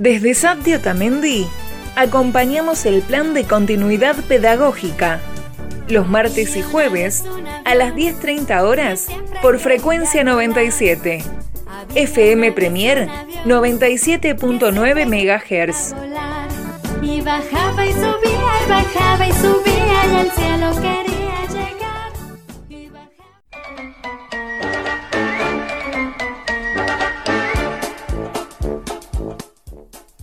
Desde SAPDI Otamendi acompañamos el plan de continuidad pedagógica los martes y jueves a las 10.30 horas por frecuencia 97. FM Premier 97.9 MHz. Y bajaba y subía y bajaba y subía y al cielo quería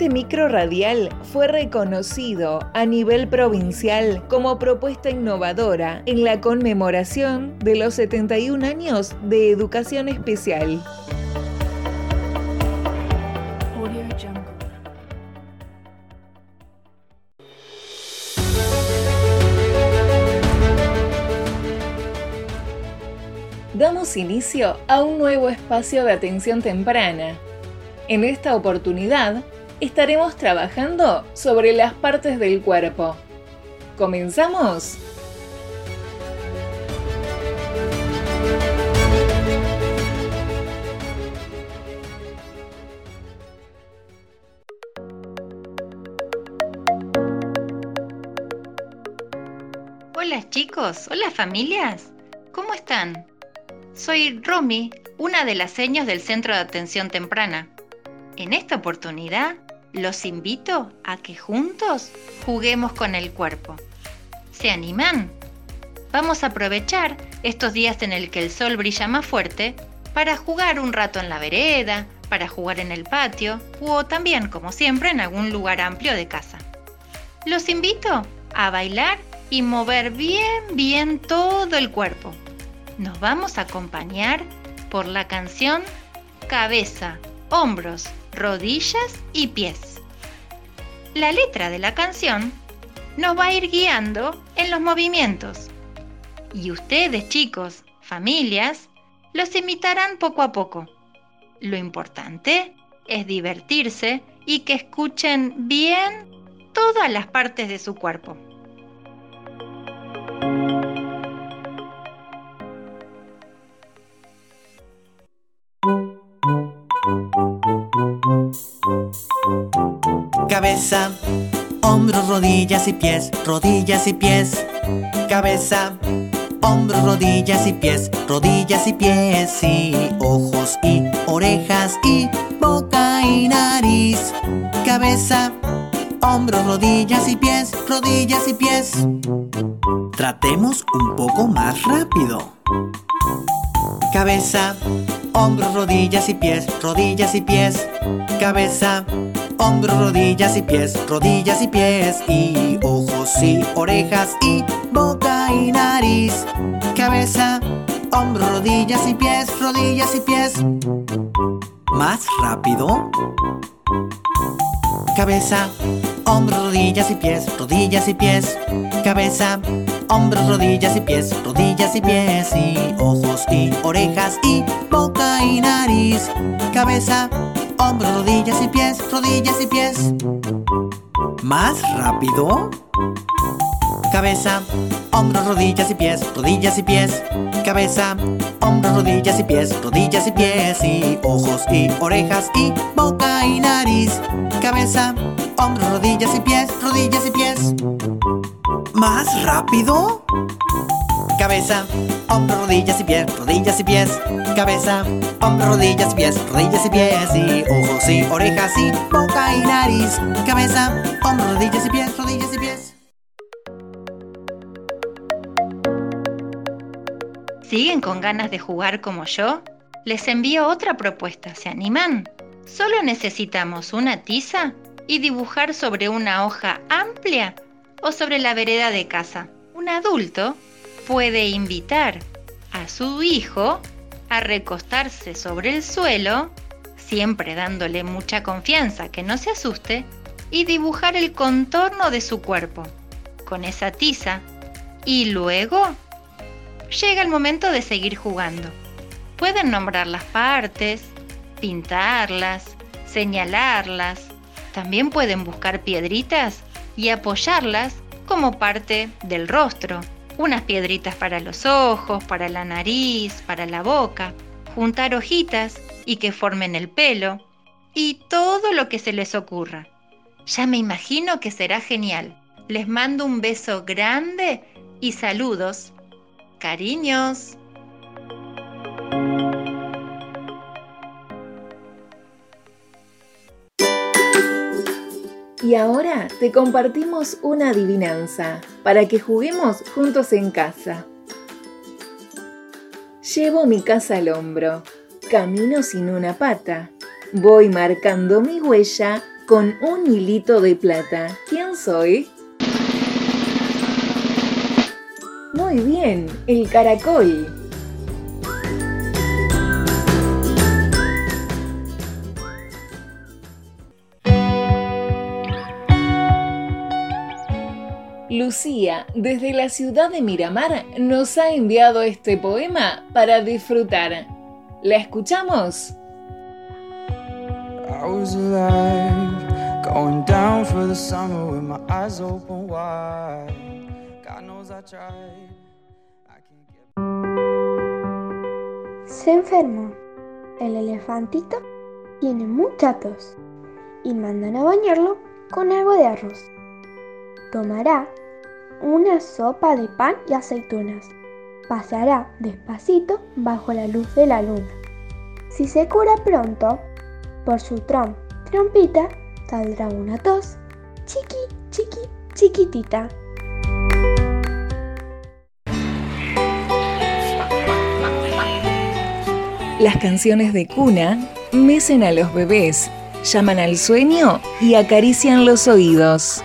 Este micro radial fue reconocido a nivel provincial como propuesta innovadora en la conmemoración de los 71 años de educación especial. Damos inicio a un nuevo espacio de atención temprana. En esta oportunidad, estaremos trabajando sobre las partes del cuerpo. ¿Comenzamos? Hola chicos, hola familias, ¿cómo están? Soy Romy, una de las señas del Centro de Atención Temprana. En esta oportunidad los invito a que juntos juguemos con el cuerpo. ¿Se animan? Vamos a aprovechar estos días en el que el sol brilla más fuerte para jugar un rato en la vereda, para jugar en el patio o también, como siempre, en algún lugar amplio de casa. Los invito a bailar y mover bien, bien todo el cuerpo. Nos vamos a acompañar por la canción Cabeza, Hombros, rodillas y pies. La letra de la canción nos va a ir guiando en los movimientos. Y ustedes, chicos, familias, los imitarán poco a poco. Lo importante es divertirse y que escuchen bien todas las partes de su cuerpo. Cabeza, hombros, rodillas y pies, rodillas y pies. Cabeza, hombros, rodillas y pies, rodillas y pies. Y ojos y orejas y boca y nariz. Cabeza, hombros, rodillas y pies, rodillas y pies. Tratemos un poco más rápido. Cabeza, hombros, rodillas y pies, rodillas y pies. Cabeza, hombros, rodillas y pies, rodillas y pies, y ojos y orejas y boca y nariz, cabeza, hombros, rodillas y pies, rodillas y pies. Más rápido. Cabeza, hombros, rodillas y pies, rodillas y pies, cabeza, hombros, rodillas y pies, rodillas y pies, y ojos y orejas y boca y nariz, cabeza, hombros, rodillas y pies, rodillas y pies. Más rápido. Cabeza, hombros, rodillas y pies, rodillas y pies. Cabeza, hombros, rodillas y pies, rodillas y pies. Y ojos y orejas y boca y nariz. Cabeza, hombros, rodillas y pies, rodillas y pies. Más rápido. Cabeza, hombros, rodillas y pies, rodillas y pies. Cabeza, hombros, rodillas y pies, rodillas y pies. Y ojos y orejas y boca y nariz. Cabeza, hombros, rodillas y pies, rodillas y pies. ¿Siguen con ganas de jugar como yo? Les envío otra propuesta, ¿se animan? Solo necesitamos una tiza y dibujar sobre una hoja amplia o sobre la vereda de casa. Un adulto puede invitar a su hijo a recostarse sobre el suelo, siempre dándole mucha confianza que no se asuste, y dibujar el contorno de su cuerpo con esa tiza. Y luego llega el momento de seguir jugando. Pueden nombrar las partes, pintarlas, señalarlas. También pueden buscar piedritas y apoyarlas como parte del rostro. Unas piedritas para los ojos, para la nariz, para la boca. Juntar hojitas y que formen el pelo. Y todo lo que se les ocurra. Ya me imagino que será genial. Les mando un beso grande y saludos. Cariños. Y ahora te compartimos una adivinanza para que juguemos juntos en casa. Llevo mi casa al hombro, camino sin una pata, voy marcando mi huella con un hilito de plata. ¿Quién soy? Muy bien, el caracol. Lucía, desde la ciudad de Miramar, nos ha enviado este poema para disfrutar. ¿La escuchamos? Se enfermó. El elefantito tiene mucha tos y mandan a bañarlo con algo de arroz. Tomará una sopa de pan y aceitunas. Pasará despacito bajo la luz de la luna. Si se cura pronto, por su trom, trompita, saldrá una tos chiqui, chiqui, chiquitita. Las canciones de cuna mecen a los bebés, llaman al sueño y acarician los oídos.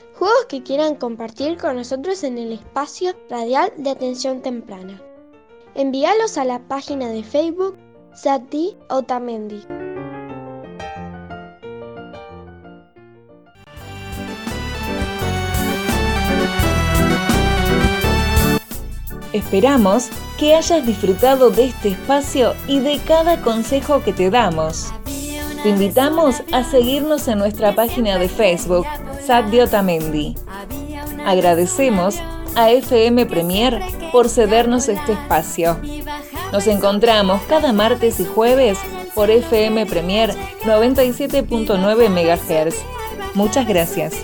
juegos que quieran compartir con nosotros en el espacio radial de atención temprana. Envíalos a la página de Facebook Sati Otamendi. Esperamos que hayas disfrutado de este espacio y de cada consejo que te damos. Te invitamos a seguirnos en nuestra página de Facebook, Sadio Otamendi. Agradecemos a FM Premier por cedernos este espacio. Nos encontramos cada martes y jueves por FM Premier 97.9 MHz. Muchas gracias.